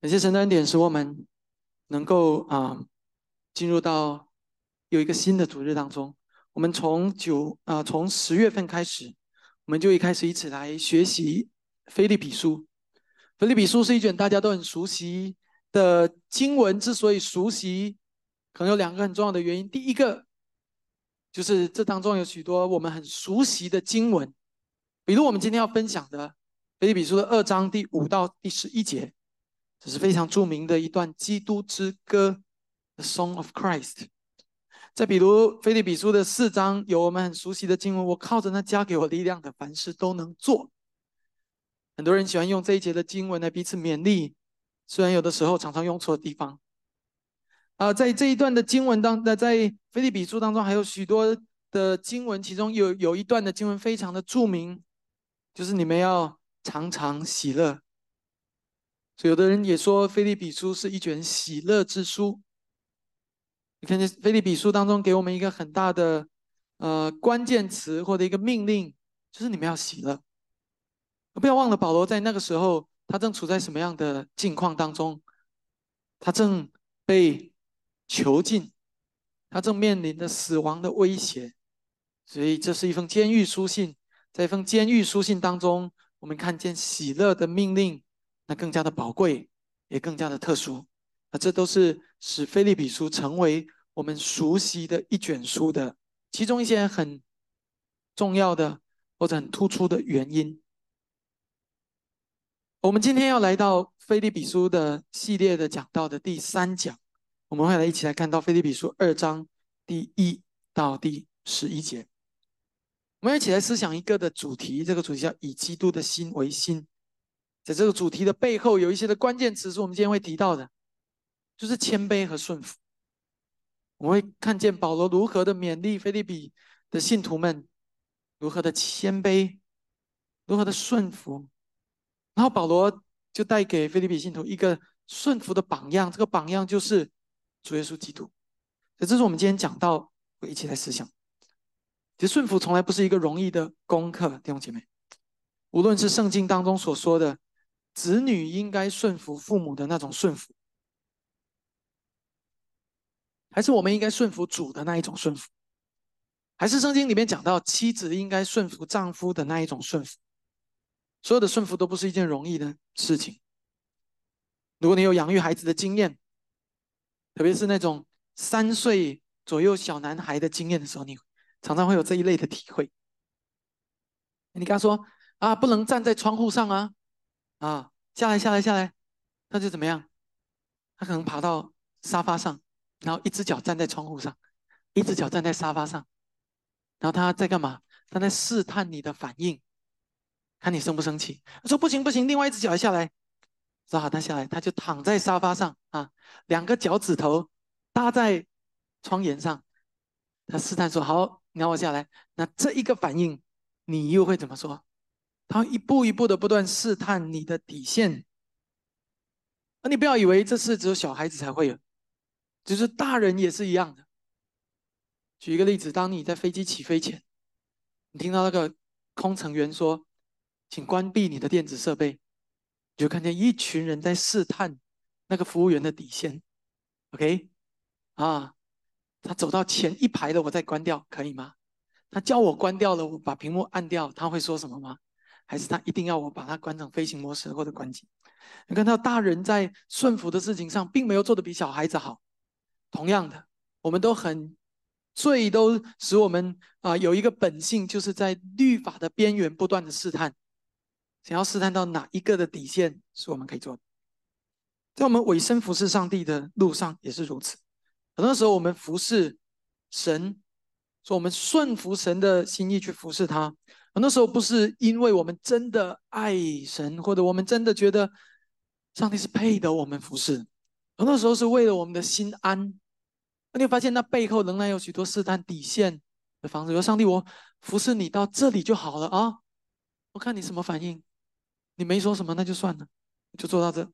感谢神的恩典，使我们能够啊进入到有一个新的主日当中。我们从九啊从十月份开始，我们就一开始一起来学习《菲利比书》。《菲利比书》是一卷大家都很熟悉的经文。之所以熟悉，可能有两个很重要的原因。第一个就是这当中有许多我们很熟悉的经文，比如我们今天要分享的《菲利比书》的二章第五到第十一节。这是非常著名的一段基督之歌，《The Song of Christ》。再比如《菲利比书》的四章，有我们很熟悉的经文：“我靠着那加给我力量的，凡事都能做。”很多人喜欢用这一节的经文来彼此勉励，虽然有的时候常常用错地方。啊，在这一段的经文当，那在《菲利比书》当中还有许多的经文，其中有有一段的经文非常的著名，就是你们要常常喜乐。所有的人也说，《菲利比书》是一卷喜乐之书。你看见《菲利比书》当中给我们一个很大的呃关键词或者一个命令，就是你们要喜乐。不要忘了，保罗在那个时候，他正处在什么样的境况当中？他正被囚禁，他正面临着死亡的威胁。所以，这是一封监狱书信。在一封监狱书信当中，我们看见喜乐的命令。那更加的宝贵，也更加的特殊。那这都是使《菲利比书》成为我们熟悉的一卷书的其中一些很重要的或者很突出的原因。我们今天要来到《菲利比书》的系列的讲到的第三讲，我们会来一起来看到《菲利比书》二章第一到第十一节。我们一起来思想一个的主题，这个主题叫“以基督的心为心”。在这个主题的背后，有一些的关键词是我们今天会提到的，就是谦卑和顺服。我们会看见保罗如何的勉励菲利比的信徒们，如何的谦卑，如何的顺服。然后保罗就带给菲利比信徒一个顺服的榜样，这个榜样就是主耶稣基督。所以这是我们今天讲到，会一起来思想。其实顺服从来不是一个容易的功课，弟兄姐妹。无论是圣经当中所说的。子女应该顺服父母的那种顺服，还是我们应该顺服主的那一种顺服？还是圣经里面讲到妻子应该顺服丈夫的那一种顺服？所有的顺服都不是一件容易的事情。如果你有养育孩子的经验，特别是那种三岁左右小男孩的经验的时候，你常常会有这一类的体会。你跟他说啊，不能站在窗户上啊。啊，下来，下来，下来，他就怎么样？他可能爬到沙发上，然后一只脚站在窗户上，一只脚站在沙发上，然后他在干嘛？他在试探你的反应，看你生不生气。他说不行不行，另外一只脚下来，说好，他下来，他就躺在沙发上啊，两个脚趾头搭在窗沿上，他试探说好，你让我下来。那这一个反应，你又会怎么说？他一步一步的不断试探你的底线，而你不要以为这是只有小孩子才会有，就是大人也是一样的。举一个例子，当你在飞机起飞前，你听到那个空乘员说：“请关闭你的电子设备。”你就看见一群人在试探那个服务员的底线。OK，啊，他走到前一排了，我再关掉，可以吗？他叫我关掉了，我把屏幕按掉，他会说什么吗？还是他一定要我把它关成飞行模式或者关机？你看到大人在顺服的事情上，并没有做的比小孩子好。同样的，我们都很罪，都使我们啊有一个本性，就是在律法的边缘不断的试探，想要试探到哪一个的底线是我们可以做的。在我们委身服侍上帝的路上也是如此。很多时候我们服侍神，说我们顺服神的心意去服侍他。很多时候不是因为我们真的爱神，或者我们真的觉得上帝是配得我们服侍。很多时候是为了我们的心安。那你发现那背后仍然有许多试探底线的方式。说上帝，我服侍你到这里就好了啊！我看你什么反应。你没说什么，那就算了，就做到这。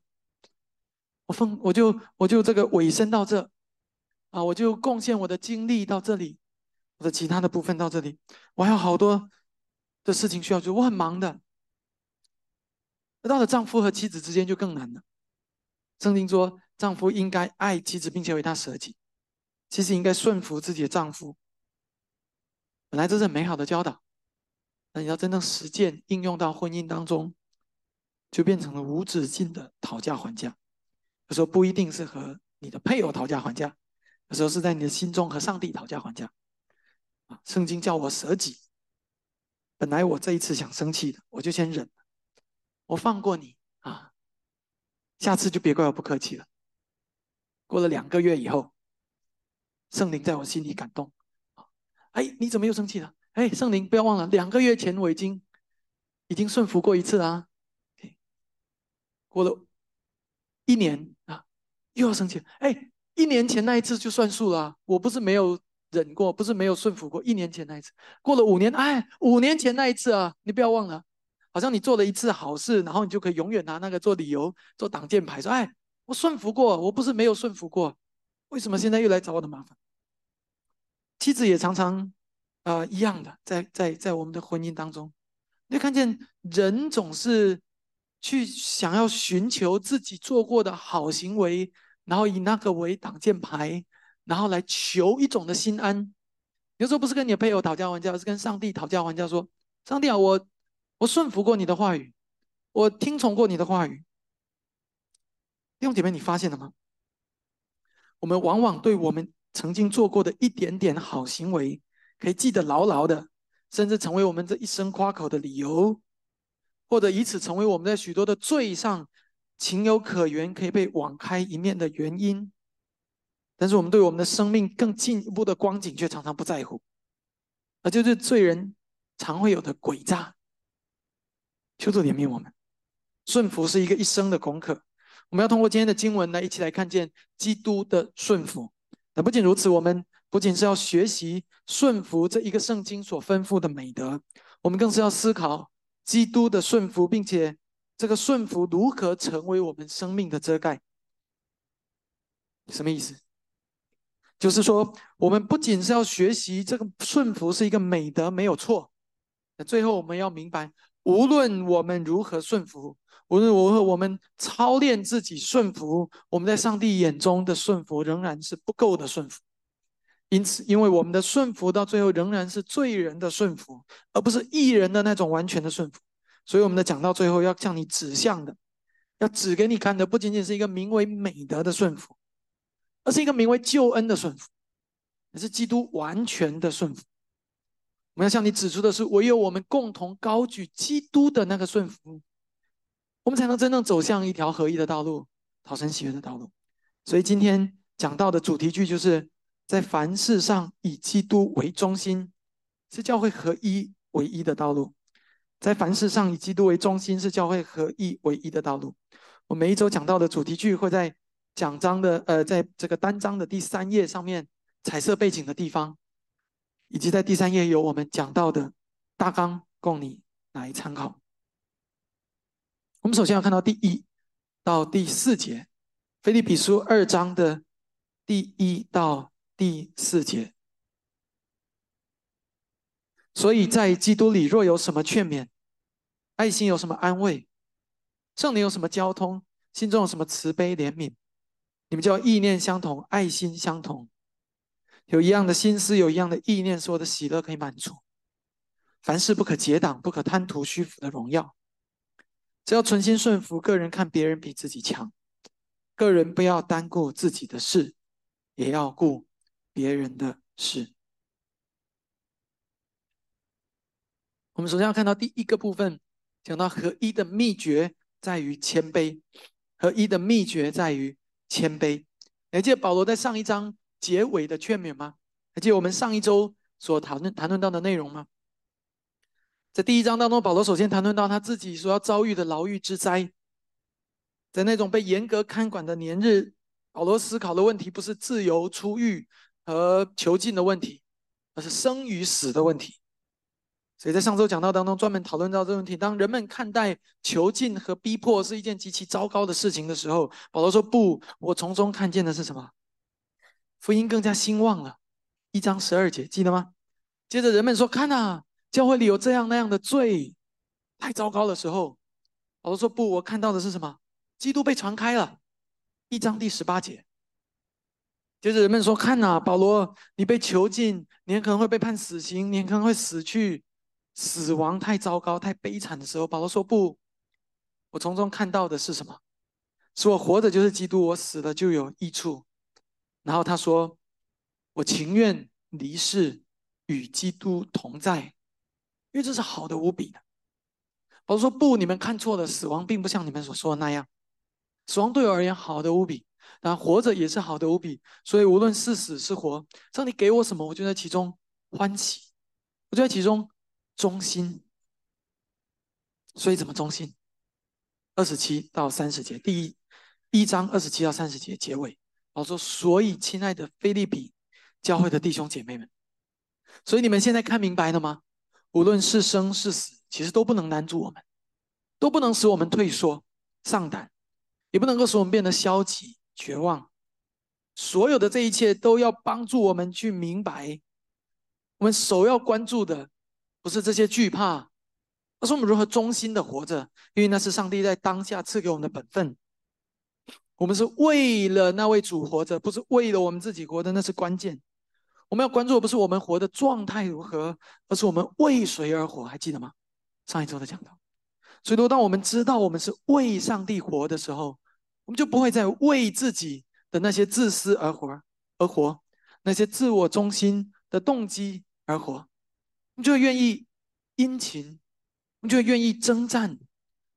我奉我就我就这个尾声到这啊，我就贡献我的精力到这里，我的其他的部分到这里，我还有好多。的事情需要做，我很忙的。那到了丈夫和妻子之间就更难了。圣经说，丈夫应该爱妻子，并且为她舍己，其实应该顺服自己的丈夫。本来这是很美好的教导，那你要真正实践应用到婚姻当中，就变成了无止境的讨价还价。有时候不一定是和你的配偶讨价还价，有时候是在你的心中和上帝讨价还价。啊，圣经叫我舍己。本来我这一次想生气的，我就先忍，我放过你啊，下次就别怪我不客气了。过了两个月以后，圣灵在我心里感动。哎，你怎么又生气了？哎，圣灵，不要忘了，两个月前我已经已经顺服过一次啊。过了一年啊，又要生气了。哎，一年前那一次就算数了，我不是没有忍过，不是没有顺服过。一年前那一次，过了五年，哎，五年前那一次啊，你不要忘了，好像你做了一次好事，然后你就可以永远拿那个做理由、做挡箭牌，说，哎，我顺服过，我不是没有顺服过，为什么现在又来找我的麻烦？妻子也常常，啊，一样的，在在在我们的婚姻当中，你看见人总是去想要寻求自己做过的好行为，然后以那个为挡箭牌，然后来求一种的心安。有时候不是跟你的配偶讨价还价，是跟上帝讨价还价，说：上帝啊，我我顺服过你的话语，我听从过你的话语。弟兄姐妹，你发现了吗？我们往往对我们。曾经做过的一点点好行为，可以记得牢牢的，甚至成为我们这一生夸口的理由，或者以此成为我们在许多的罪上情有可原，可以被网开一面的原因。但是我们对我们的生命更进一步的光景却常常不在乎，而就是罪人常会有的诡诈。求主怜悯我们，顺服是一个一生的功课。我们要通过今天的经文来一起来看见基督的顺服。那不仅如此，我们不仅是要学习顺服这一个圣经所吩咐的美德，我们更是要思考基督的顺服，并且这个顺服如何成为我们生命的遮盖。什么意思？就是说，我们不仅是要学习这个顺服是一个美德，没有错。那最后我们要明白，无论我们如何顺服。无论如何，我们操练自己顺服，我们在上帝眼中的顺服仍然是不够的顺服。因此，因为我们的顺服到最后仍然是罪人的顺服，而不是义人的那种完全的顺服。所以，我们的讲到最后要向你指向的，要指给你看的，不仅仅是一个名为美德的顺服，而是一个名为救恩的顺服，也是基督完全的顺服。我们要向你指出的是，唯有我们共同高举基督的那个顺服。我们才能真正走向一条合一的道路，讨神喜悦的道路。所以今天讲到的主题句就是在凡事上以基督为中心，是教会合一唯一的道路。在凡事上以基督为中心，是教会合一唯一的道路。我每一周讲到的主题句会在讲章的呃，在这个单章的第三页上面彩色背景的地方，以及在第三页有我们讲到的大纲，供你来参考。我们首先要看到第一到第四节，《腓立比书》二章的第一到第四节。所以在基督里，若有什么劝勉、爱心，有什么安慰，圣灵有什么交通，心中有什么慈悲怜悯，你们就要意念相同，爱心相同，有一样的心思，有一样的意念，所有的喜乐可以满足。凡事不可结党，不可贪图虚浮的荣耀。只要存心顺服，个人看别人比自己强，个人不要单顾自己的事，也要顾别人的事。我们首先要看到第一个部分，讲到合一的秘诀在于谦卑，合一的秘诀在于谦卑。还记得保罗在上一章结尾的劝勉吗？还记得我们上一周所谈论谈论到的内容吗？在第一章当中，保罗首先谈论到他自己所要遭遇的牢狱之灾。在那种被严格看管的年日，保罗思考的问题不是自由出狱和囚禁的问题，而是生与死的问题。所以在上周讲到当中，专门讨论到这个问题。当人们看待囚禁和逼迫是一件极其糟糕的事情的时候，保罗说：“不，我从中看见的是什么？福音更加兴旺了。”一章十二节，记得吗？接着人们说：“看呐。”教会里有这样那样的罪，太糟糕的时候，保罗说：“不，我看到的是什么？基督被传开了，一章第十八节。接着人们说：“看呐，保罗，你被囚禁，你可能会被判死刑，你可能会死去，死亡太糟糕、太悲惨的时候。”保罗说：“不，我从中看到的是什么？是我活着就是基督，我死了就有益处。”然后他说：“我情愿离世，与基督同在，因为这是好的无比的。”保罗说：“不，你们看错了，死亡并不像你们所说的那样，死亡对我而言好的无比。”但活着也是好的无比，所以无论是死是活，上帝给我什么，我就在其中欢喜，我就在其中忠心。所以怎么忠心？二十七到三十节，第一一章二十七到三十节结尾，我说：所以亲爱的菲利比教会的弟兄姐妹们，所以你们现在看明白了吗？无论是生是死，其实都不能难住我们，都不能使我们退缩丧胆，也不能够使我们变得消极。绝望，所有的这一切都要帮助我们去明白，我们首要关注的不是这些惧怕，而是我们如何忠心的活着，因为那是上帝在当下赐给我们的本分。我们是为了那位主活着，不是为了我们自己活的，那是关键。我们要关注的不是我们活的状态如何，而是我们为谁而活，还记得吗？上一周的讲到，所以，当我们知道我们是为上帝活的时候。我们就不会再为自己的那些自私而活，而活那些自我中心的动机而活，我们就会愿意殷勤，我们就会愿意征战，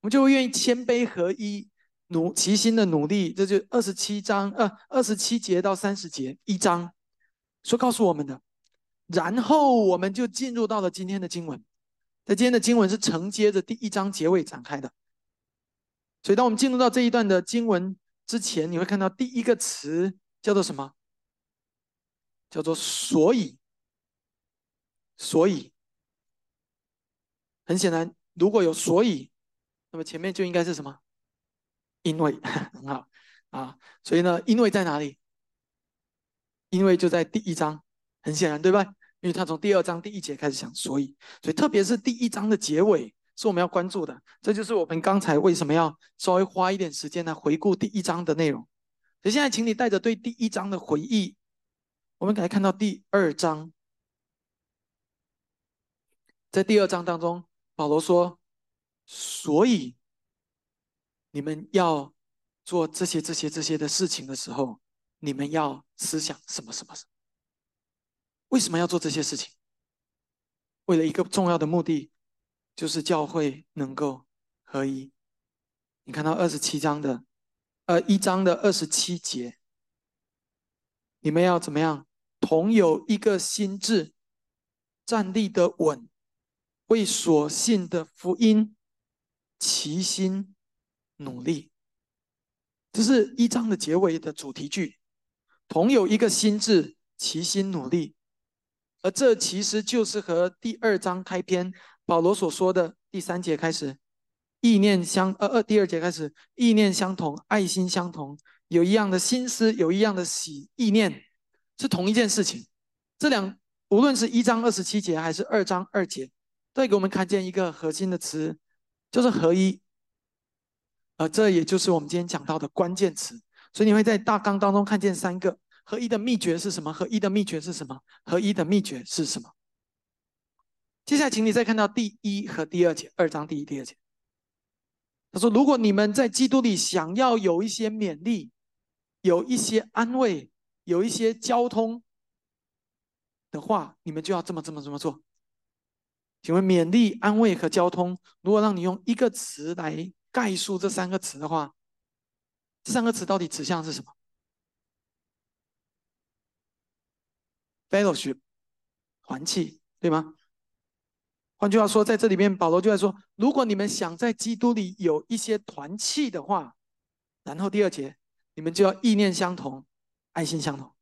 我们就会愿意谦卑合一，努齐心的努力。这就二十七章，呃，二十七节到三十节一章所告诉我们的。然后我们就进入到了今天的经文，在今天的经文是承接着第一章结尾展开的。所以，当我们进入到这一段的经文之前，你会看到第一个词叫做什么？叫做“所以”。所以，很显然，如果有“所以”，那么前面就应该是什么？因为 很好啊。所以呢，因为在哪里？因为就在第一章，很显然，对吧？因为他从第二章第一节开始讲，所以，所以特别是第一章的结尾。是我们要关注的，这就是我们刚才为什么要稍微花一点时间来回顾第一章的内容。所以现在，请你带着对第一章的回忆，我们来看到第二章。在第二章当中，保罗说：“所以你们要做这些、这些、这些的事情的时候，你们要思想什么、什么、什么？为什么要做这些事情？为了一个重要的目的。”就是教会能够合一。你看到二十七章的，呃，一章的二十七节，你们要怎么样？同有一个心智，站立的稳，为所信的福音齐心努力。这是一章的结尾的主题句。同有一个心智，齐心努力。而这其实就是和第二章开篇。保罗所说的第三节开始，意念相呃呃，第二节开始，意念相同，爱心相同，有一样的心思，有一样的喜意念，是同一件事情。这两无论是一章二十七节还是二章二节，再给我们看见一个核心的词，就是合一。呃，这也就是我们今天讲到的关键词。所以你会在大纲当中看见三个合一的秘诀是什么？合一的秘诀是什么？合一的秘诀是什么？接下来，请你再看到第一和第二节，二章第一、第二节。他说：“如果你们在基督里想要有一些勉励，有一些安慰，有一些交通的话，你们就要这么、这么、这么做。”请问，勉励、安慰和交通，如果让你用一个词来概述这三个词的话，这三个词到底指向是什么？Fellowship，团契，对吗？换句话说，在这里面，保罗就在说：如果你们想在基督里有一些团契的话，然后第二节，你们就要意念相同，爱心相同。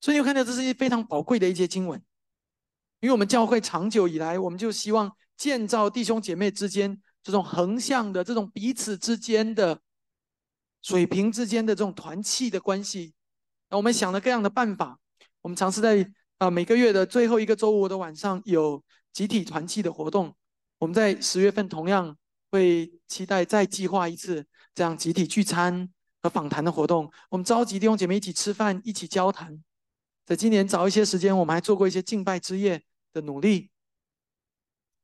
所以你看到这是一非常宝贵的一节经文，因为我们教会长久以来，我们就希望建造弟兄姐妹之间这种横向的、这种彼此之间的水平之间的这种团契的关系。那我们想了各样的办法，我们尝试在啊每个月的最后一个周五的晚上有。集体团契的活动，我们在十月份同样会期待再计划一次这样集体聚餐和访谈的活动，我们召集弟兄姐妹一起吃饭，一起交谈。在今年早一些时间，我们还做过一些敬拜之夜的努力。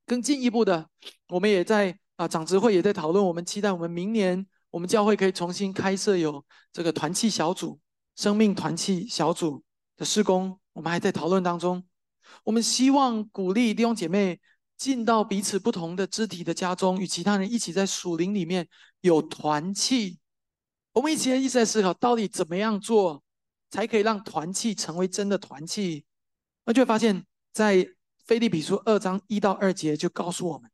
更进一步的，我们也在啊长执会也在讨论，我们期待我们明年我们教会可以重新开设有这个团契小组、生命团契小组的施工，我们还在讨论当中。我们希望鼓励弟兄姐妹进到彼此不同的肢体的家中，与其他人一起在属灵里面有团契。我们一起一直在思考，到底怎么样做，才可以让团契成为真的团契？那就会发现，在菲利比书二章一到二节就告诉我们，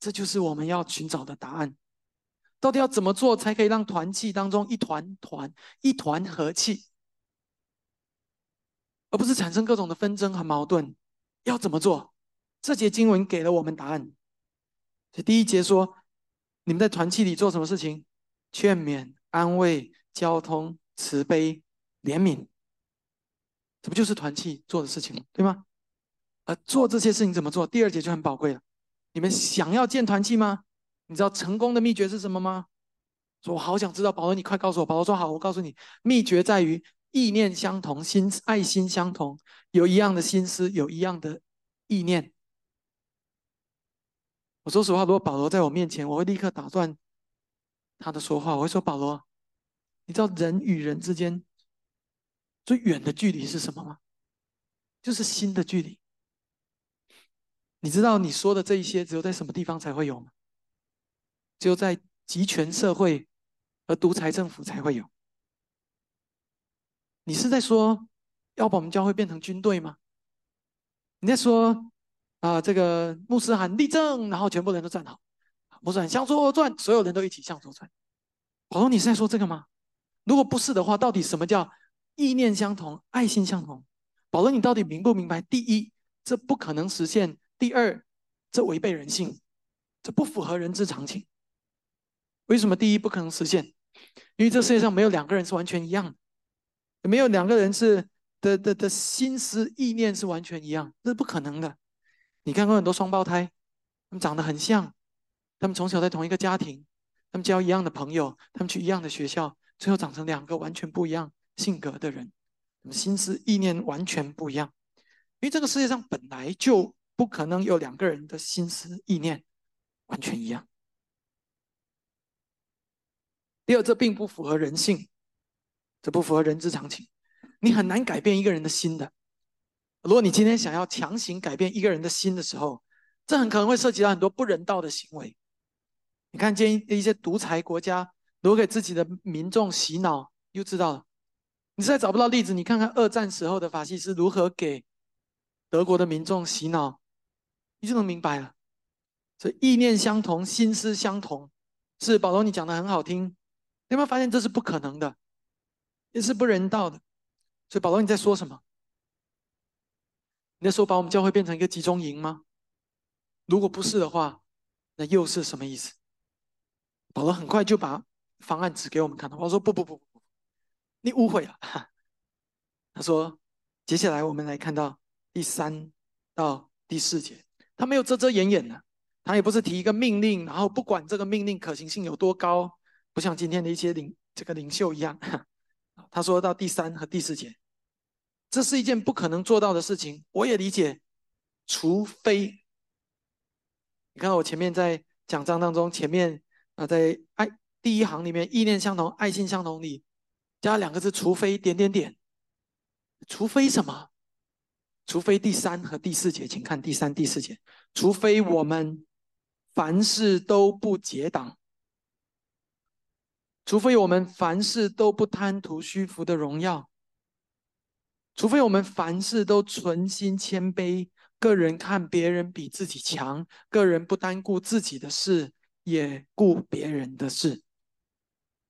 这就是我们要寻找的答案。到底要怎么做，才可以让团契当中一团团一团和气，而不是产生各种的纷争和矛盾？要怎么做？这节经文给了我们答案。这第一节说，你们在团契里做什么事情？劝勉。安慰、交通、慈悲、怜悯，这不就是团契做的事情吗？对吗？呃，做这些事情怎么做？第二节就很宝贵了。你们想要建团契吗？你知道成功的秘诀是什么吗？说我好想知道，保罗，你快告诉我。保罗说好，我告诉你，秘诀在于意念相同，心爱心相同，有一样的心思，有一样的意念。我说实话，如果保罗在我面前，我会立刻打断。他的说话，我会说：“保罗，你知道人与人之间最远的距离是什么吗？就是心的距离。你知道你说的这一些，只有在什么地方才会有吗？只有在集权社会和独裁政府才会有。你是在说要把我们教会变成军队吗？你在说啊，这个牧师喊立正，然后全部人都站好。”不是向左转，所有人都一起向左转。保罗，你是在说这个吗？如果不是的话，到底什么叫意念相同、爱心相同？保罗，你到底明不明白？第一，这不可能实现；第二，这违背人性，这不符合人之常情。为什么第一不可能实现？因为这世界上没有两个人是完全一样的，也没有两个人是的的的心思意念是完全一样，这是不可能的。你看过很多双胞胎，他们长得很像。他们从小在同一个家庭，他们交一样的朋友，他们去一样的学校，最后长成两个完全不一样性格的人，心思意念完全不一样。因为这个世界上本来就不可能有两个人的心思意念完全一样。第二，这并不符合人性，这不符合人之常情。你很难改变一个人的心的。如果你今天想要强行改变一个人的心的时候，这很可能会涉及到很多不人道的行为。你看，建议一些独裁国家如果给自己的民众洗脑，就知道了。你实在找不到例子，你看看二战时候的法西斯如何给德国的民众洗脑，你就能明白了。所以意念相同，心思相同，是保罗你讲的很好听。有没有发现这是不可能的，也是不人道的？所以保罗你在说什么？你在说把我们教会变成一个集中营吗？如果不是的话，那又是什么意思？保罗很快就把方案指给我们看。我说：“不不不不，你误会了。”他说：“接下来我们来看到第三到第四节，他没有遮遮掩掩的，他也不是提一个命令，然后不管这个命令可行性有多高，不像今天的一些领这个领袖一样。他说到第三和第四节，这是一件不可能做到的事情。我也理解，除非你看我前面在讲章当中前面。”啊，在爱第一行里面，意念相同，爱心相同里加两个字，除非点点点，除非什么？除非第三和第四节，请看第三、第四节，除非我们凡事都不结党，除非我们凡事都不贪图虚浮的荣耀，除非我们凡事都存心谦卑，个人看别人比自己强，个人不单顾自己的事。也顾别人的事。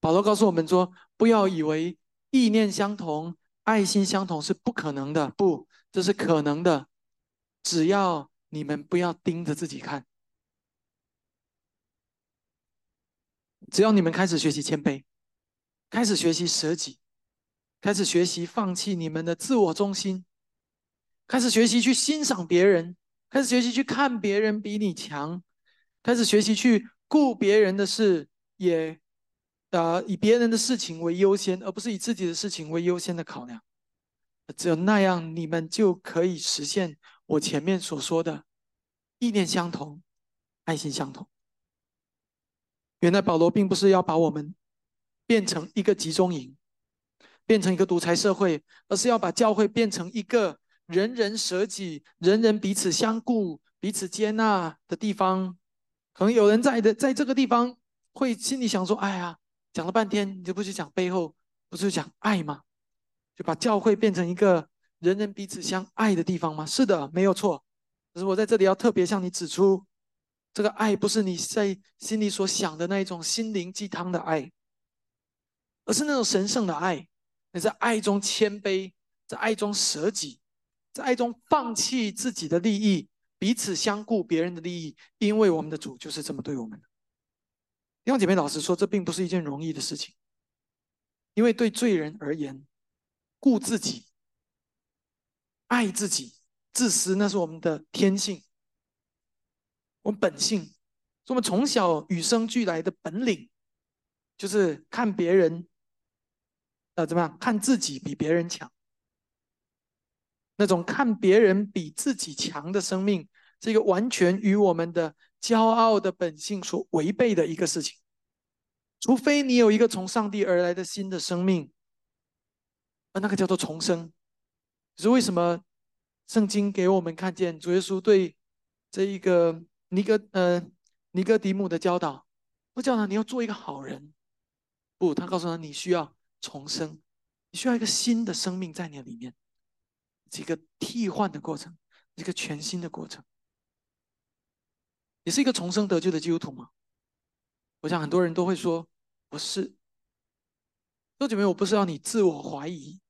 保罗告诉我们说：“不要以为意念相同、爱心相同是不可能的，不，这是可能的。只要你们不要盯着自己看，只要你们开始学习谦卑，开始学习舍己，开始学习放弃你们的自我中心，开始学习去欣赏别人，开始学习去看别人比你强，开始学习去。”顾别人的事，也呃以别人的事情为优先，而不是以自己的事情为优先的考量。只有那样，你们就可以实现我前面所说的意念相同、爱心相同。原来保罗并不是要把我们变成一个集中营，变成一个独裁社会，而是要把教会变成一个人人舍己、人人彼此相顾、彼此接纳的地方。可能有人在的，在这个地方会心里想说：“哎呀，讲了半天，你就不去讲背后，不是讲爱吗？就把教会变成一个人人彼此相爱的地方吗？”是的，没有错。可是我在这里要特别向你指出。这个爱不是你在心里所想的那一种心灵鸡汤的爱，而是那种神圣的爱。你在爱中谦卑，在爱中舍己，在爱中放弃自己的利益，彼此相顾别人的利益。因为我们的主就是这么对我们的。弟兄姐妹，老实说，这并不是一件容易的事情，因为对罪人而言，顾自己、爱自己、自私，那是我们的天性。我们本性，是我们从小与生俱来的本领，就是看别人，呃，怎么样？看自己比别人强。那种看别人比自己强的生命，这个完全与我们的骄傲的本性所违背的一个事情。除非你有一个从上帝而来的新的生命，而那个叫做重生。是为什么圣经给我们看见主耶稣对这一个？尼哥呃，尼哥底母的教导，不教导你要做一个好人，不，他告诉他你需要重生，你需要一个新的生命在你里面，是一个替换的过程，一个全新的过程。你是一个重生得救的基督徒吗？我想很多人都会说不是。弟姐妹，我不是要你自我怀疑，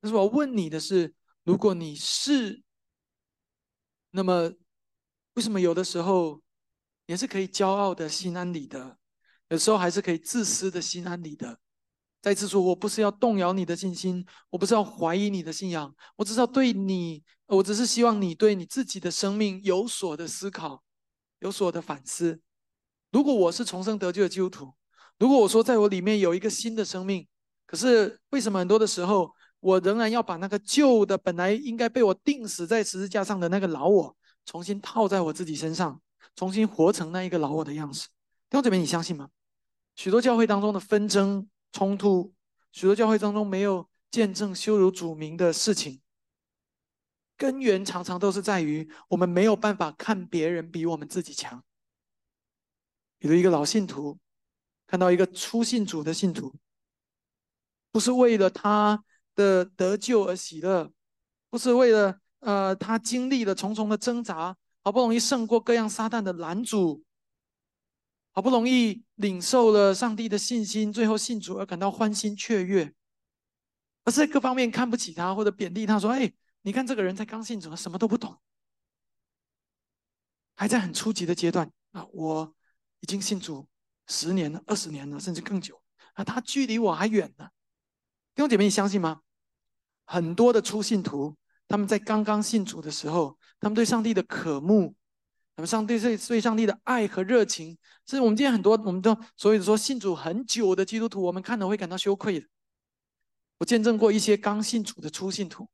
但是我要问你的是，如果你是，那么。为什么有的时候也是可以骄傲的心安理得，有时候还是可以自私的心安理得？再次说，我不是要动摇你的信心，我不是要怀疑你的信仰，我只是要对你，我只是希望你对你自己的生命有所的思考，有所的反思。如果我是重生得救的基督徒，如果我说在我里面有一个新的生命，可是为什么很多的时候我仍然要把那个旧的本来应该被我钉死在十字架上的那个老我？重新套在我自己身上，重新活成那一个老我的样子。弟兄姊妹，你相信吗？许多教会当中的纷争冲突，许多教会当中没有见证羞辱主名的事情，根源常常都是在于我们没有办法看别人比我们自己强。比如一个老信徒看到一个初信主的信徒，不是为了他的得救而喜乐，不是为了。呃，他经历了重重的挣扎，好不容易胜过各样撒旦的拦阻，好不容易领受了上帝的信心，最后信主而感到欢欣雀跃，而是各方面看不起他或者贬低他，说：“哎，你看这个人才刚信主，什么都不懂，还在很初级的阶段啊！我已经信主十年了、二十年了，甚至更久啊，他距离我还远呢。”弟兄姐妹，你相信吗？很多的初信徒。他们在刚刚信主的时候，他们对上帝的渴慕，他们上帝对对上帝的爱和热情，是我们今天很多我们都所以说信主很久的基督徒，我们看了会感到羞愧的。我见证过一些刚信主的初信徒，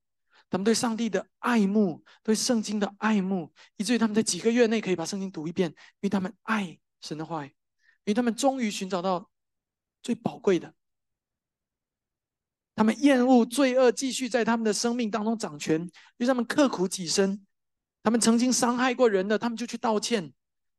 他们对上帝的爱慕，对圣经的爱慕，以至于他们在几个月内可以把圣经读一遍，因为他们爱神的话语，因为他们终于寻找到最宝贵的。他们厌恶罪恶继续在他们的生命当中掌权，因为他们刻苦己身。他们曾经伤害过人的，他们就去道歉；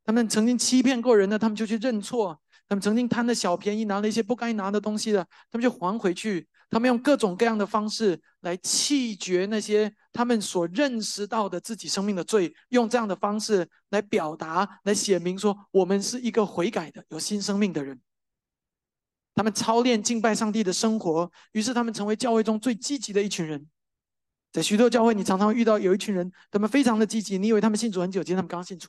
他们曾经欺骗过人的，他们就去认错；他们曾经贪了小便宜，拿了一些不该拿的东西的，他们就还回去。他们用各种各样的方式来弃绝那些他们所认识到的自己生命的罪，用这样的方式来表达、来写明说，我们是一个悔改的、有新生命的人。他们操练敬拜上帝的生活，于是他们成为教会中最积极的一群人。在许多教会，你常常遇到有一群人，他们非常的积极。你以为他们信主很久，其实他们刚信主。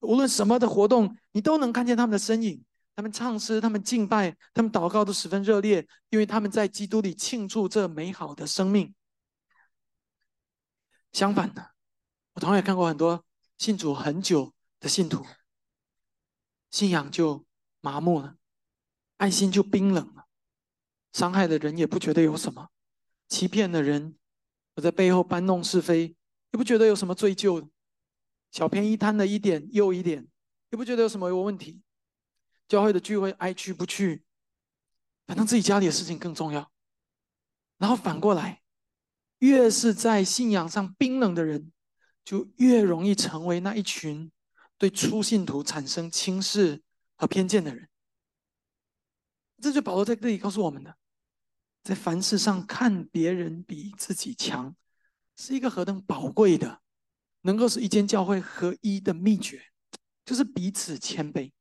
无论什么的活动，你都能看见他们的身影。他们唱诗，他们敬拜，他们祷告都十分热烈，因为他们在基督里庆祝这美好的生命。相反的，我同样也看过很多信主很久的信徒，信仰就麻木了。爱心就冰冷了。伤害的人也不觉得有什么，欺骗的人，我在背后搬弄是非，也不觉得有什么追究的。小便宜贪了一点又一点，也不觉得有什么有问题。教会的聚会爱去不去，反正自己家里的事情更重要。然后反过来，越是在信仰上冰冷的人，就越容易成为那一群对初信徒产生轻视和偏见的人。这就保罗在这里告诉我们的。在凡事上看别人比自己强，是一个何等宝贵的，能够使一间教会合一的秘诀，就是彼此谦卑。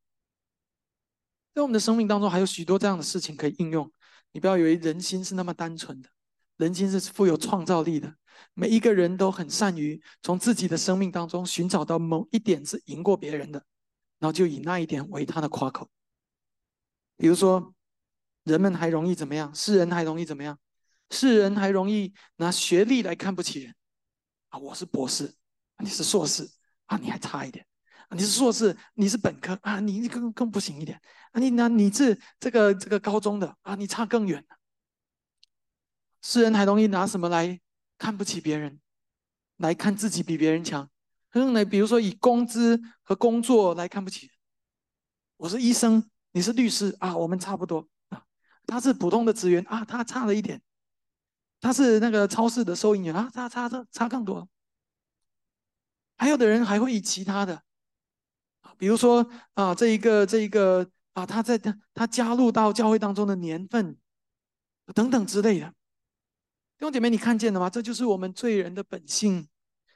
在我们的生命当中，还有许多这样的事情可以应用。你不要以为人心是那么单纯的，人心是富有创造力的。每一个人都很善于从自己的生命当中寻找到某一点是赢过别人的，然后就以那一点为他的夸口。比如说。人们还容易怎么样？世人还容易怎么样？世人还容易拿学历来看不起人啊！我是博士，你是硕士啊，你还差一点；你是硕士，你是本科啊，你更更不行一点啊！你那你是这个这个高中的啊，你差更远世人还容易拿什么来看不起别人，来看自己比别人强？嗯，来比如说以工资和工作来看不起。我是医生，你是律师啊，我们差不多啊。他是普通的职员啊，他差了一点；他是那个超市的收银员啊，他差差差更多。还有的人还会以其他的，比如说啊，这一个这一个啊，他在他他加入到教会当中的年份等等之类的。弟兄姐妹，你看见了吗？这就是我们罪人的本性。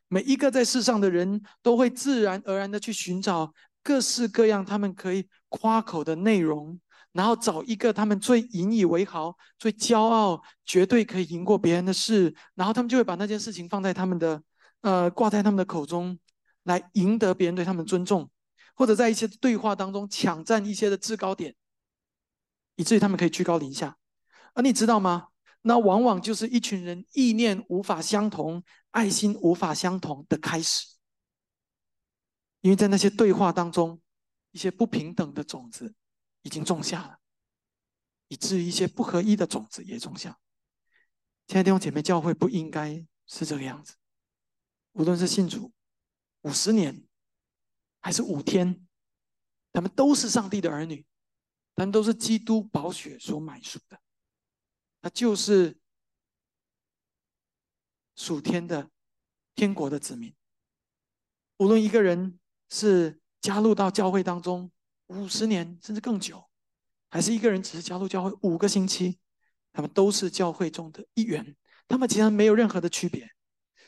每一个在世上的人都会自然而然的去寻找各式各样他们可以夸口的内容。然后找一个他们最引以为豪、最骄傲、绝对可以赢过别人的事，然后他们就会把那件事情放在他们的呃挂在他们的口中，来赢得别人对他们的尊重，或者在一些对话当中抢占一些的制高点，以至于他们可以居高临下。而你知道吗？那往往就是一群人意念无法相同、爱心无法相同的开始，因为在那些对话当中，一些不平等的种子。已经种下了，以至于一些不合一的种子也种下。亲爱的弟兄姐妹，教会不应该是这个样子。无论是信主五十年，还是五天，他们都是上帝的儿女，他们都是基督宝血所买赎的，他就是属天的天国的子民。无论一个人是加入到教会当中。五十年甚至更久，还是一个人只是加入教会五个星期，他们都是教会中的一员。他们其实没有任何的区别，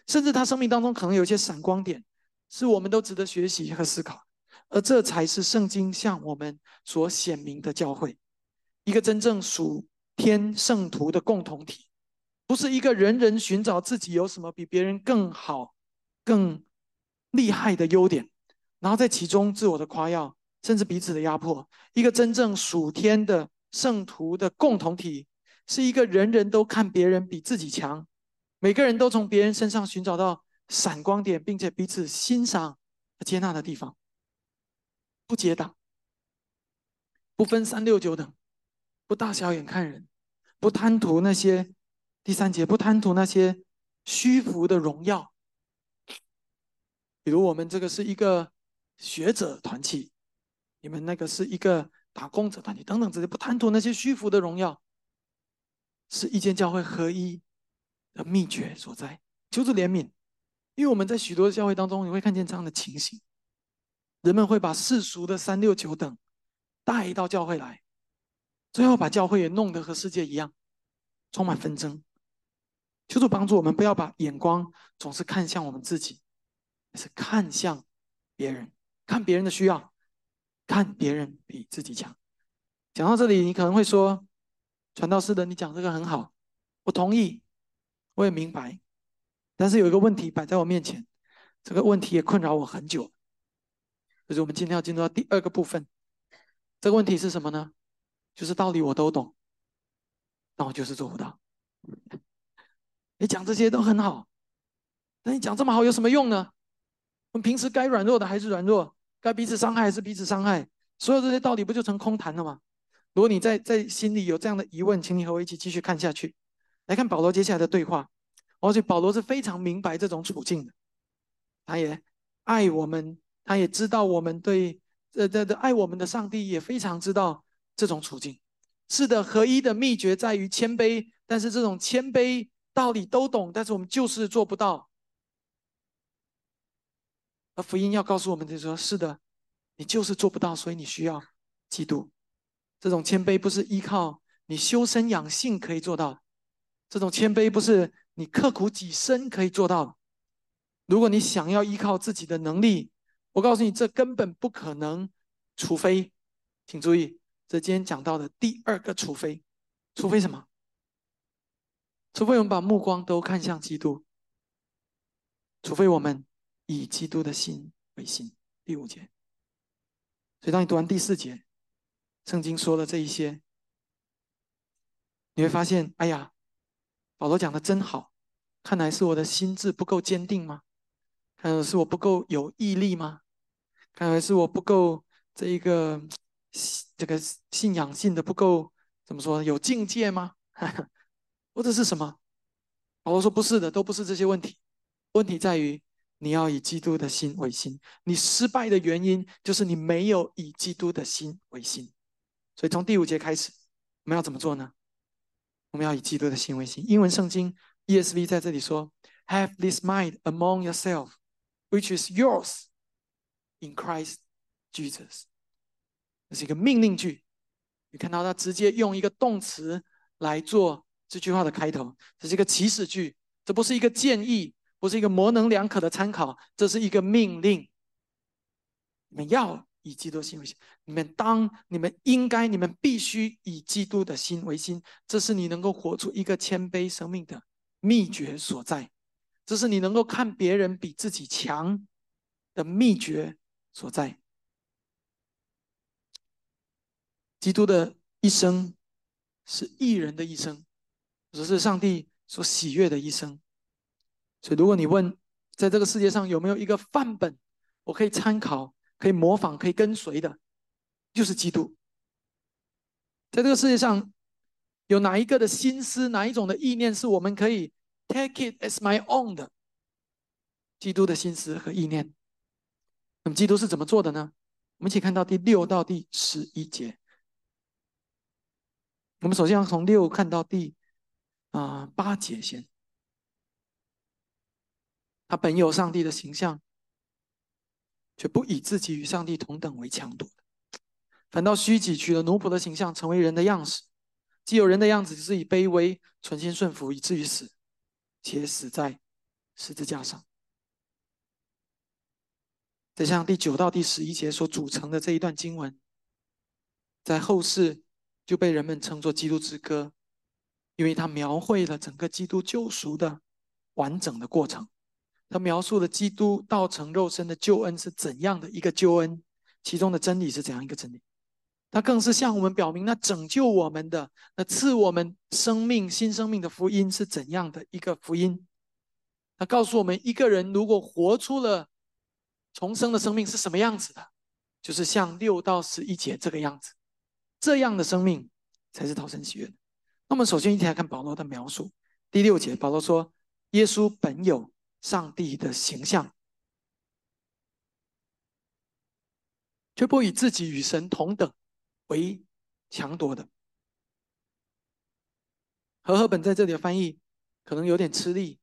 甚至他生命当中可能有一些闪光点，是我们都值得学习和思考。而这才是圣经向我们所显明的教会，一个真正属天圣徒的共同体，不是一个人人寻找自己有什么比别人更好、更厉害的优点，然后在其中自我的夸耀。甚至彼此的压迫，一个真正属天的圣徒的共同体，是一个人人都看别人比自己强，每个人都从别人身上寻找到闪光点，并且彼此欣赏接纳的地方。不结党，不分三六九等，不大小眼看人，不贪图那些第三节，不贪图那些虚浮的荣耀。比如我们这个是一个学者团体。你们那个是一个打工者团体等等这些，不贪图那些虚浮的荣耀，是一间教会合一的秘诀所在。求主怜悯，因为我们在许多教会当中，你会看见这样的情形：人们会把世俗的三六九等带到教会来，最后把教会也弄得和世界一样，充满纷争。求主帮助我们，不要把眼光总是看向我们自己，而是看向别人，看别人的需要。看别人比自己强。讲到这里，你可能会说：“传道士的，你讲这个很好，我同意，我也明白。但是有一个问题摆在我面前，这个问题也困扰我很久。就是我们今天要进入到第二个部分。这个问题是什么呢？就是道理我都懂，但我就是做不到。你讲这些都很好，那你讲这么好有什么用呢？我们平时该软弱的还是软弱。该彼此伤害还是彼此伤害，所有这些道理不就成空谈了吗？如果你在在心里有这样的疑问，请你和我一起继续看下去，来看保罗接下来的对话。而且保罗是非常明白这种处境的，他也爱我们，他也知道我们对这这这爱我们的上帝也非常知道这种处境。是的，合一的秘诀在于谦卑，但是这种谦卑道理都懂，但是我们就是做不到。而福音要告诉我们的说：是的，你就是做不到，所以你需要基督。这种谦卑不是依靠你修身养性可以做到，这种谦卑不是你刻苦己身可以做到。如果你想要依靠自己的能力，我告诉你，这根本不可能。除非，请注意，这今天讲到的第二个除非，除非什么？除非我们把目光都看向基督，除非我们以基督的心为心。第五节。所以当你读完第四节。圣经说了这一些，你会发现，哎呀，保罗讲的真好，看来是我的心智不够坚定吗？看来是我不够有毅力吗？看来是我不够这一个这个信仰性的不够怎么说有境界吗？或者是什么？保罗说不是的，都不是这些问题，问题在于你要以基督的心为心，你失败的原因就是你没有以基督的心为心。所以从第五节开始，我们要怎么做呢？我们要以基督的心为心。英文圣经 ESV 在这里说：“Have this mind among yourself, which is yours in Christ Jesus。”这是一个命令句。你看到他直接用一个动词来做这句话的开头，这是一个祈使句，这不是一个建议，不是一个模棱两可的参考，这是一个命令。你们要。以基督心为心，你们当你们应该，你们必须以基督的心为心，这是你能够活出一个谦卑生命的秘诀所在，这是你能够看别人比自己强的秘诀所在。基督的一生是艺人的一生，只是上帝所喜悦的一生。所以，如果你问，在这个世界上有没有一个范本，我可以参考？可以模仿、可以跟随的，就是基督。在这个世界上，有哪一个的心思、哪一种的意念，是我们可以 take it as my own 的？基督的心思和意念。那么，基督是怎么做的呢？我们一起看到第六到第十一节。我们首先要从六看到第啊八节先。他本有上帝的形象。却不以自己与上帝同等为强夺的，反倒虚己，取了奴仆的形象，成为人的样式。既有人的样子，就是以卑微、存心顺服，以至于死，且死在十字架上。再像第九到第十一节所组成的这一段经文，在后世就被人们称作《基督之歌》，因为它描绘了整个基督救赎的完整的过程。他描述了基督道成肉身的救恩是怎样的一个救恩，其中的真理是怎样一个真理。他更是向我们表明，那拯救我们的、那赐我们生命、新生命的福音是怎样的一个福音。他告诉我们，一个人如果活出了重生的生命是什么样子的，就是像六到十一节这个样子。这样的生命才是逃生喜悦的。那么，首先一起来看保罗的描述。第六节，保罗说：“耶稣本有。”上帝的形象，却不以自己与神同等为强夺的。和合本在这里的翻译可能有点吃力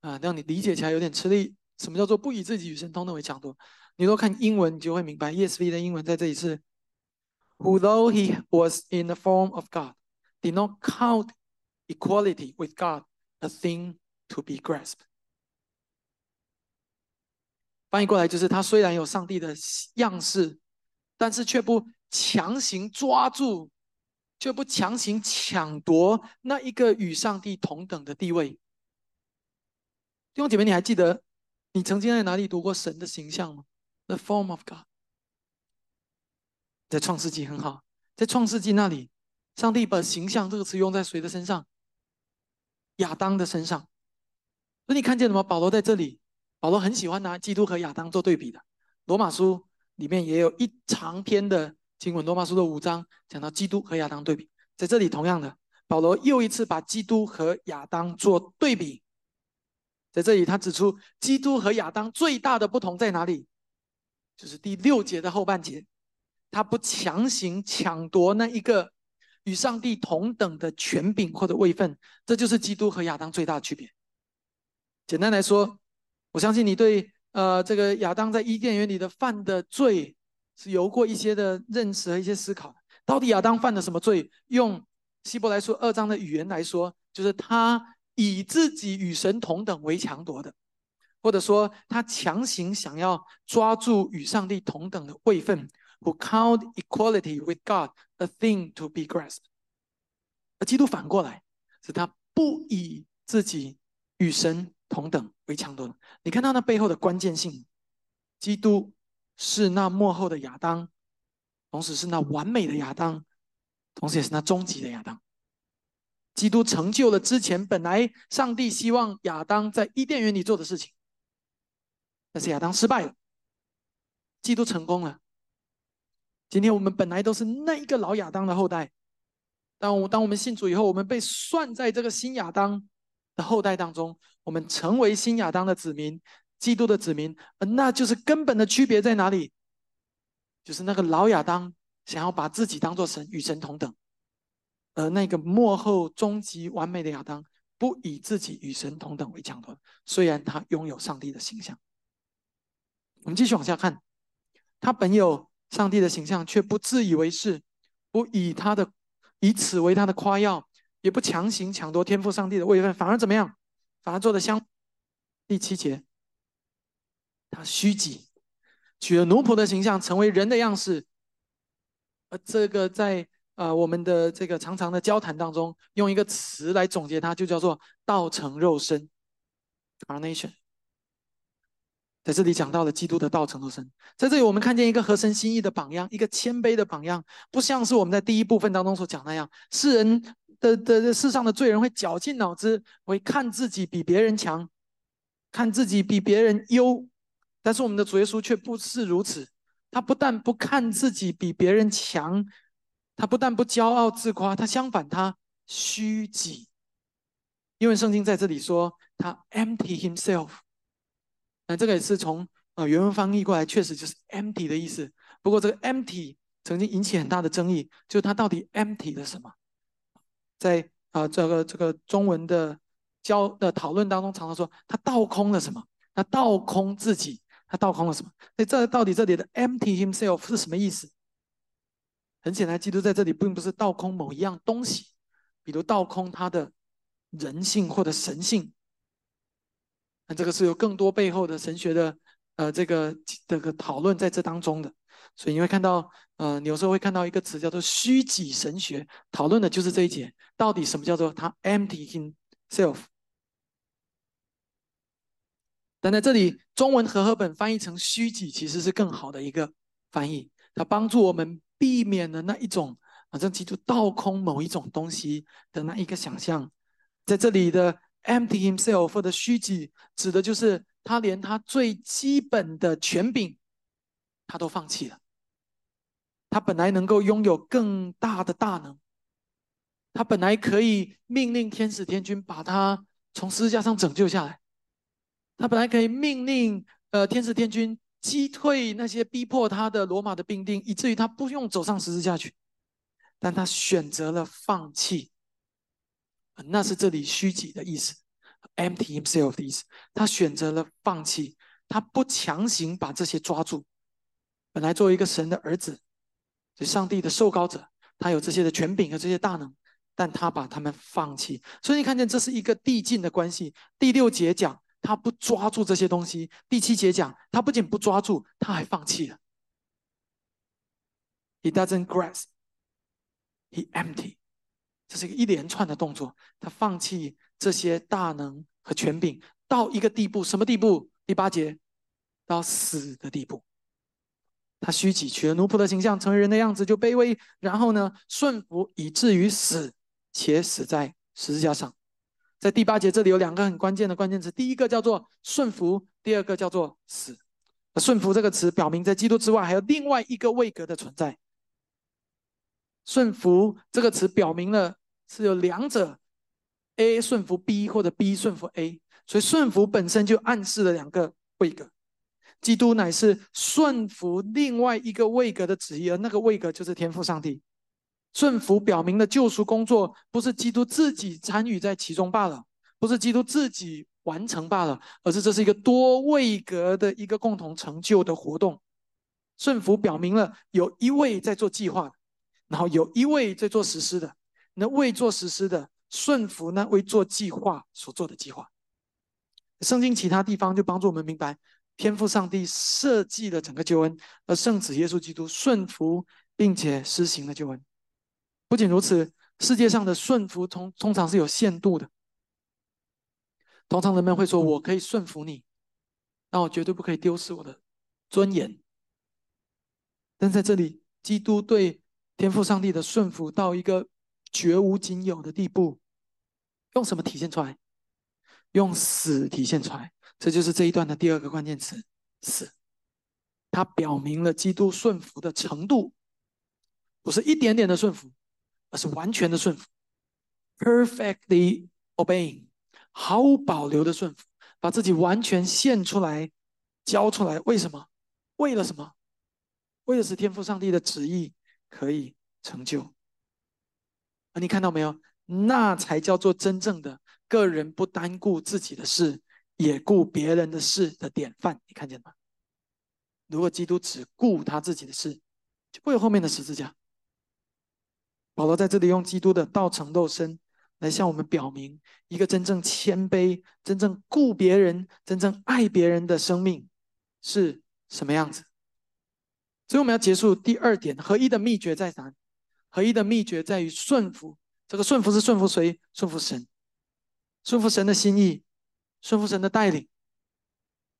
啊，让你理解起来有点吃力。什么叫做不以自己与神同等为强夺？你若看英文，你就会明白。ESV 的英文在这里是：Who though he was in the form of God, did not count equality with God a thing to be grasped. 翻译过来就是：他虽然有上帝的样式，但是却不强行抓住，却不强行抢夺那一个与上帝同等的地位。弟兄姐妹，你还记得你曾经在哪里读过神的形象吗？The form of God，在创世纪很好，在创世纪那里，上帝把形象这个词用在谁的身上？亚当的身上。那你看见了吗？保罗在这里。保罗很喜欢拿基督和亚当做对比的，《罗马书》里面也有一长篇的经文罗马书的五章讲到基督和亚当对比，在这里同样的，保罗又一次把基督和亚当做对比。在这里，他指出基督和亚当最大的不同在哪里？就是第六节的后半节，他不强行抢夺那一个与上帝同等的权柄或者位分，这就是基督和亚当最大的区别。简单来说，我相信你对呃这个亚当在伊甸园里的犯的罪是有过一些的认识和一些思考。到底亚当犯了什么罪？用希伯来书二章的语言来说，就是他以自己与神同等为强夺的，或者说他强行想要抓住与上帝同等的位分，who count equality with God a thing to be grasped。而基督反过来，是他不以自己与神。同等为强夺，你看到那背后的关键性，基督是那幕后的亚当，同时是那完美的亚当，同时也是那终极的亚当。基督成就了之前本来上帝希望亚当在伊甸园里做的事情，但是亚当失败了，基督成功了。今天我们本来都是那一个老亚当的后代，当我当我们信主以后，我们被算在这个新亚当后代当中。我们成为新亚当的子民，基督的子民，那就是根本的区别在哪里？就是那个老亚当想要把自己当做神，与神同等；而那个幕后终极完美的亚当，不以自己与神同等为强夺。虽然他拥有上帝的形象，我们继续往下看，他本有上帝的形象，却不自以为是，不以他的以此为他的夸耀，也不强行抢夺天赋上帝的位分，反而怎么样？反而做的相第七节，他虚己，取了奴仆的形象，成为人的样式。而这个在呃我们的这个长长的交谈当中，用一个词来总结它，就叫做“道成肉身 ”（carnation）。在这里讲到了基督的道成肉身，在这里我们看见一个合神心意的榜样，一个谦卑的榜样，不像是我们在第一部分当中所讲那样，世人。的的世上的罪人会绞尽脑汁，会看自己比别人强，看自己比别人优，但是我们的主耶稣却不是如此。他不但不看自己比别人强，他不但不骄傲自夸，他相反他虚己。因为圣经在这里说他 empty himself，那这个也是从呃原文翻译过来，确实就是 empty 的意思。不过这个 empty 曾经引起很大的争议，就是他到底 empty 了什么？在啊，这个这个中文的教的讨论当中，常常说他倒空了什么？他倒空自己，他倒空了什么？那这到底这里的 empty himself 是什么意思？很显然，基督在这里并不是倒空某一样东西，比如倒空他的人性或者神性。那这个是有更多背后的神学的呃这个这个讨论在这当中的。所以你会看到，呃，有时候会看到一个词叫做虚己神学，讨论的就是这一节，到底什么叫做他 empty himself？但在这里，中文和合本翻译成虚己，其实是更好的一个翻译，它帮助我们避免了那一种好像基督倒空某一种东西的那一个想象。在这里的 empty himself 或者虚己，指的就是他连他最基本的权柄。他都放弃了。他本来能够拥有更大的大能，他本来可以命令天使天军把他从十字架上拯救下来，他本来可以命令呃天使天军击退那些逼迫他的罗马的兵丁，以至于他不用走上十字架去，但他选择了放弃。那是这里虚己的意思，empty himself 的意思。他选择了放弃，他不强行把这些抓住。本来作为一个神的儿子，是上帝的受膏者，他有这些的权柄和这些大能，但他把他们放弃。所以你看见这是一个递进的关系。第六节讲他不抓住这些东西，第七节讲他不仅不抓住，他还放弃了。He doesn't grasp, he empty。这是一个一连串的动作，他放弃这些大能和权柄到一个地步，什么地步？第八节，到死的地步。他虚己，取了奴仆的形象，成为人的样子，就卑微。然后呢，顺服以至于死，且死在十字架上。在第八节这里有两个很关键的关键词，第一个叫做顺服，第二个叫做死。顺服这个词表明，在基督之外还有另外一个位格的存在，顺服这个词表明了是有两者，A 顺服 B 或者 B 顺服 A，所以顺服本身就暗示了两个位格。基督乃是顺服另外一个位格的旨意，而那个位格就是天赋上帝。顺服表明的救赎工作不是基督自己参与在其中罢了，不是基督自己完成罢了，而是这是一个多位格的一个共同成就的活动。顺服表明了有一位在做计划，然后有一位在做实施的。那未做实施的顺服呢？为做计划所做的计划。圣经其他地方就帮助我们明白。天赋上帝设计了整个救恩，而圣子耶稣基督顺服并且施行了救恩。不仅如此，世界上的顺服通通常是有限度的。通常人们会说：“我可以顺服你，但我绝对不可以丢失我的尊严。”但在这里，基督对天赋上帝的顺服到一个绝无仅有的地步，用什么体现出来？用死体现出来。这就是这一段的第二个关键词“死”，它表明了基督顺服的程度，不是一点点的顺服，而是完全的顺服，perfectly obeying，毫无保留的顺服，把自己完全献出来、交出来。为什么？为了什么？为了使天赋上帝的旨意可以成就。啊，你看到没有？那才叫做真正的个人不单顾自己的事。也顾别人的事的典范，你看见吗？如果基督只顾他自己的事，就不会有后面的十字架。保罗在这里用基督的道成肉身来向我们表明，一个真正谦卑、真正顾别人、真正爱别人的生命是什么样子。所以我们要结束第二点，合一的秘诀在哪？合一的秘诀在于顺服。这个顺服是顺服谁？顺服神，顺服神的心意。顺服神的带领，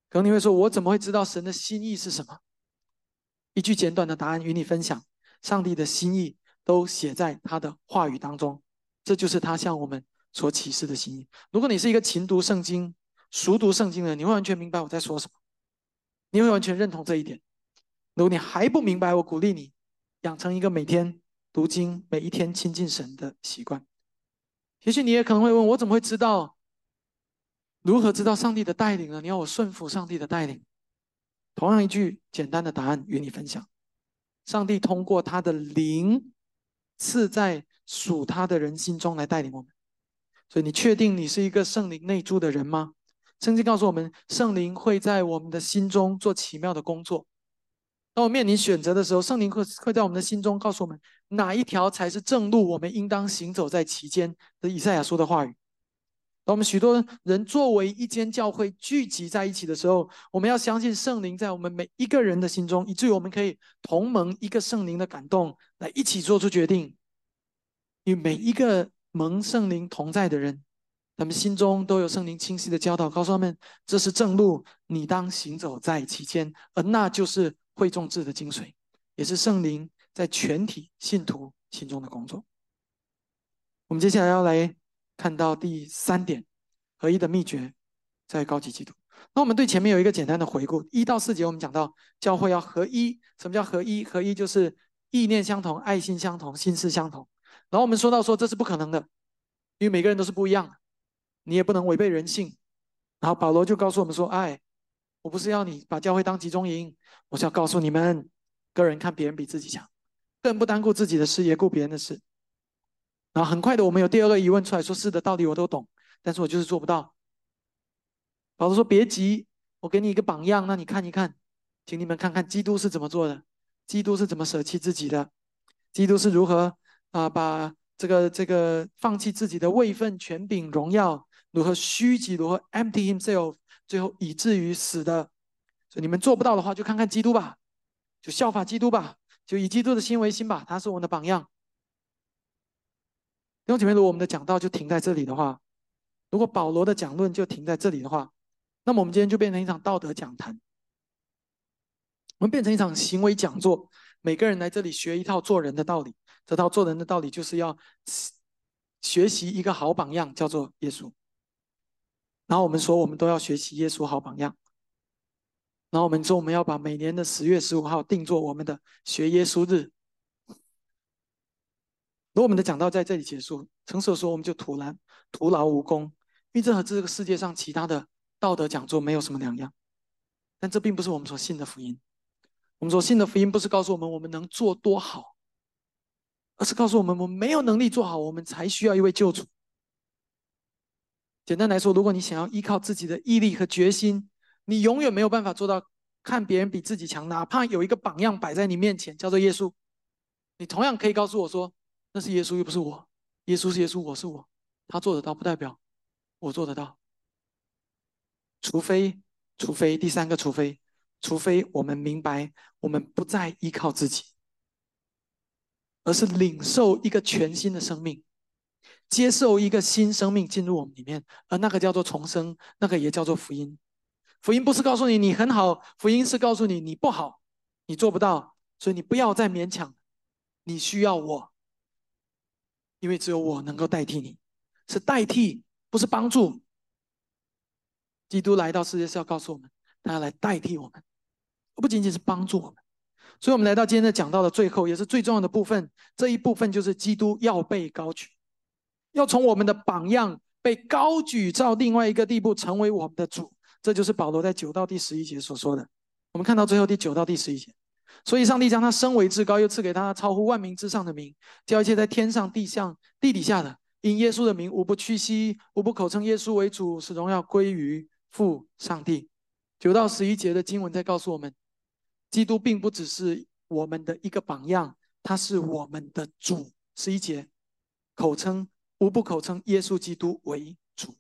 可能你会说：“我怎么会知道神的心意是什么？”一句简短的答案与你分享：上帝的心意都写在他的话语当中，这就是他向我们所启示的心意。如果你是一个勤读圣经、熟读圣经的人，你会完全明白我在说什么，你会完全认同这一点。如果你还不明白，我鼓励你养成一个每天读经、每一天亲近神的习惯。也许你也可能会问：“我怎么会知道？”如何知道上帝的带领呢？你要我顺服上帝的带领。同样一句简单的答案与你分享：上帝通过他的灵赐在属他的人心中来带领我们。所以，你确定你是一个圣灵内住的人吗？圣经告诉我们，圣灵会在我们的心中做奇妙的工作。当我面临选择的时候，圣灵会会在我们的心中告诉我们哪一条才是正路，我们应当行走在其间。的以赛亚说的话语。当我们许多人作为一间教会聚集在一起的时候，我们要相信圣灵在我们每一个人的心中，以至于我们可以同蒙一个圣灵的感动，来一起做出决定。与每一个蒙圣灵同在的人，他们心中都有圣灵清晰的教导，告诉他们这是正路，你当行走在其间，而那就是会众制的精髓，也是圣灵在全体信徒心中的工作。我们接下来要来。看到第三点，合一的秘诀在高级基督。那我们对前面有一个简单的回顾，一到四节我们讲到教会要合一。什么叫合一？合一就是意念相同、爱心相同、心思相同。然后我们说到说这是不可能的，因为每个人都是不一样的，你也不能违背人性。然后保罗就告诉我们说：“哎，我不是要你把教会当集中营，我是要告诉你们，个人看别人比自己强，个人不单顾自己的事，也顾别人的事。”然后很快的，我们有第二个疑问出来说：“是的，道理我都懂，但是我就是做不到。”保罗说：“别急，我给你一个榜样，那你看一看，请你们看看基督是怎么做的，基督是怎么舍弃自己的，基督是如何啊把这个这个放弃自己的位分、权柄、荣耀，如何虚己，如何 empty himself，最后以至于死的。所以你们做不到的话，就看看基督吧，就效法基督吧，就以基督的心为心吧，他是我们的榜样。”弟兄姐妹，如果我们的讲道就停在这里的话，如果保罗的讲论就停在这里的话，那么我们今天就变成一场道德讲坛，我们变成一场行为讲座。每个人来这里学一套做人的道理，这套做人的道理就是要学习一个好榜样，叫做耶稣。然后我们说，我们都要学习耶稣好榜样。然后我们说，我们要把每年的十月十五号定做我们的学耶稣日。如果我们的讲道在这里结束，诚实说，我们就徒然徒劳无功，因为这和这个世界上其他的道德讲座没有什么两样。但这并不是我们所信的福音。我们所信的福音不是告诉我们我们能做多好，而是告诉我们我们没有能力做好，我们才需要一位救主。简单来说，如果你想要依靠自己的毅力和决心，你永远没有办法做到看别人比自己强，哪怕有一个榜样摆在你面前，叫做耶稣，你同样可以告诉我说。那是耶稣，又不是我。耶稣是耶稣，我是我。他做得到，不代表我做得到。除非，除非第三个，除非，除非我们明白，我们不再依靠自己，而是领受一个全新的生命，接受一个新生命进入我们里面，而那个叫做重生，那个也叫做福音。福音不是告诉你你很好，福音是告诉你你不好，你做不到，所以你不要再勉强，你需要我。因为只有我能够代替你，是代替，不是帮助。基督来到世界是要告诉我们，他要来代替我们，不仅仅是帮助我们。所以，我们来到今天的讲到的最后，也是最重要的部分。这一部分就是基督要被高举，要从我们的榜样被高举到另外一个地步，成为我们的主。这就是保罗在九到第十一节所说的。我们看到最后第九到第十一节。所以，上帝将他升为至高，又赐给他超乎万民之上的名，叫一切在天上、地上、地底下的，因耶稣的名，无不屈膝，无不口称耶稣为主，使荣耀归于父上帝。九到十一节的经文在告诉我们，基督并不只是我们的一个榜样，他是我们的主。十一节，口称无不口称耶稣基督为主。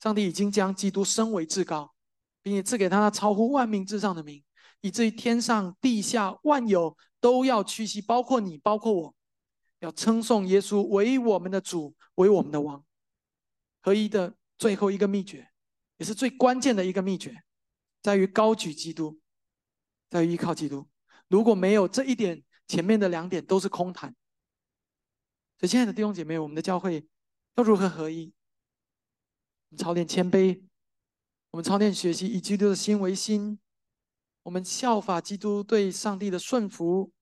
上帝已经将基督升为至高，并且赐给他那超乎万民之上的名。以至于天上地下万有都要屈膝，包括你，包括我，要称颂耶稣为我们的主，为我们的王。合一的最后一个秘诀，也是最关键的一个秘诀，在于高举基督，在于依靠基督。如果没有这一点，前面的两点都是空谈。所以，亲爱的弟兄姐妹，我们的教会要如何合一？我们操练谦卑，我们操练学习以基督的心为心。我们效法基督对上帝的顺服，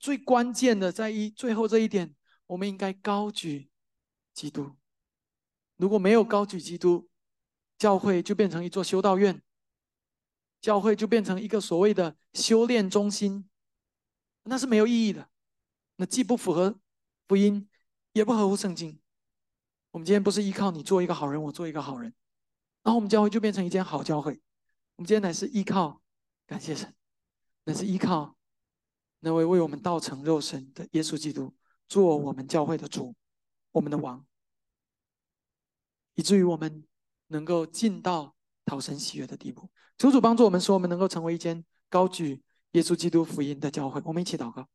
最关键的在于最后这一点，我们应该高举基督。如果没有高举基督，教会就变成一座修道院，教会就变成一个所谓的修炼中心，那是没有意义的。那既不符合福音，也不合乎圣经。我们今天不是依靠你做一个好人，我做一个好人，然后我们教会就变成一间好教会。我们今天乃是依靠。感谢神，乃是依靠那位为我们道成肉身的耶稣基督，做我们教会的主，我们的王，以至于我们能够进到讨神喜悦的地步。求主帮助我们，使我们能够成为一间高举耶稣基督福音的教会。我们一起祷告。